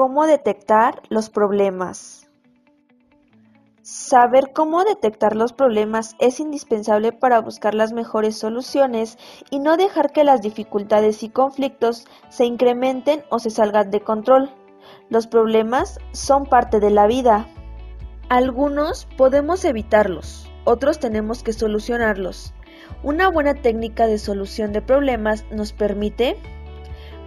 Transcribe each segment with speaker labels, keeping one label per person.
Speaker 1: Cómo detectar los problemas. Saber cómo detectar los problemas es indispensable para buscar las mejores soluciones y no dejar que las dificultades y conflictos se incrementen o se salgan de control. Los problemas son parte de la vida. Algunos podemos evitarlos, otros tenemos que solucionarlos. Una buena técnica de solución de problemas nos permite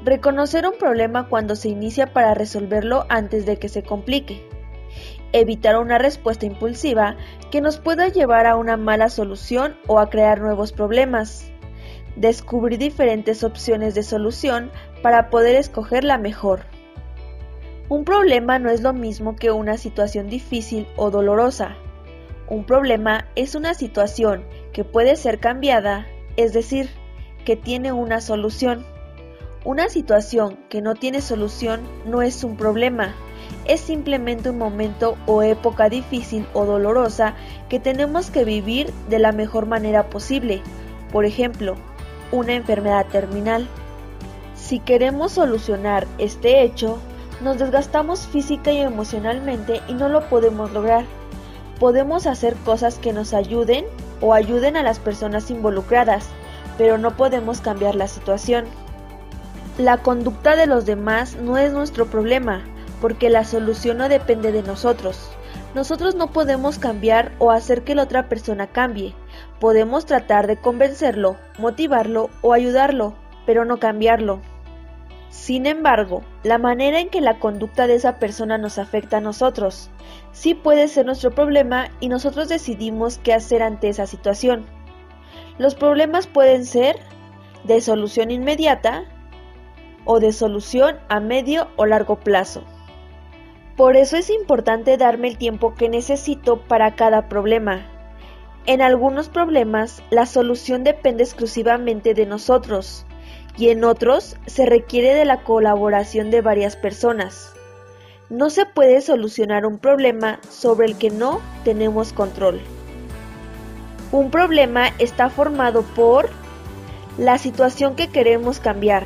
Speaker 1: reconocer un problema cuando se inicia para resolverlo antes de que se complique, evitar una respuesta impulsiva que nos pueda llevar a una mala solución o a crear nuevos problemas, descubrir diferentes opciones de solución para poder escoger la mejor. Un problema no es lo mismo que una situación difícil o dolorosa. Un problema es una situación que puede ser cambiada, es decir, que tiene una solución. Una situación que no tiene solución no es un problema, es simplemente un momento o época difícil o dolorosa que tenemos que vivir de la mejor manera posible. Por ejemplo, una enfermedad terminal. Si queremos solucionar este hecho, nos desgastamos física y emocionalmente y no lo podemos lograr. Podemos hacer cosas que nos ayuden o ayuden a las personas involucradas, pero no podemos cambiar la situación. La conducta de los demás no es nuestro problema, porque la solución no depende de nosotros. Nosotros no podemos cambiar o hacer que la otra persona cambie. Podemos tratar de convencerlo, motivarlo o ayudarlo, pero no cambiarlo. Sin embargo, la manera en que la conducta de esa persona nos afecta a nosotros sí puede ser nuestro problema y nosotros decidimos qué hacer ante esa situación. Los problemas pueden ser de solución inmediata o de solución a medio o largo plazo. Por eso es importante darme el tiempo que necesito para cada problema. En algunos problemas la solución depende exclusivamente de nosotros y en otros se requiere de la colaboración de varias personas. No se puede solucionar un problema sobre el que no tenemos control. Un problema está formado por la situación que queremos cambiar,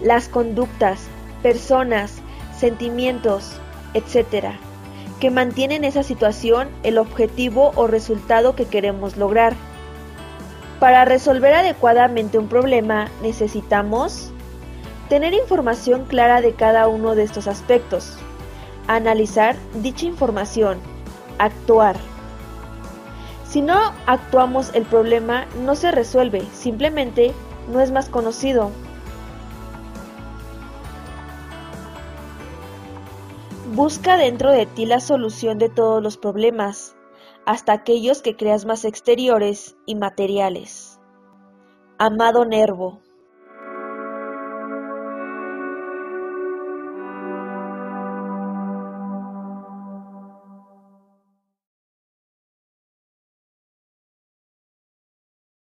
Speaker 1: las conductas, personas, sentimientos, etc., que mantienen esa situación el objetivo o resultado que queremos lograr. Para resolver adecuadamente un problema necesitamos tener información clara de cada uno de estos aspectos, analizar dicha información, actuar. Si no actuamos el problema no se resuelve, simplemente no es más conocido. Busca dentro de ti la solución de todos los problemas, hasta aquellos que creas más exteriores y materiales. Amado Nervo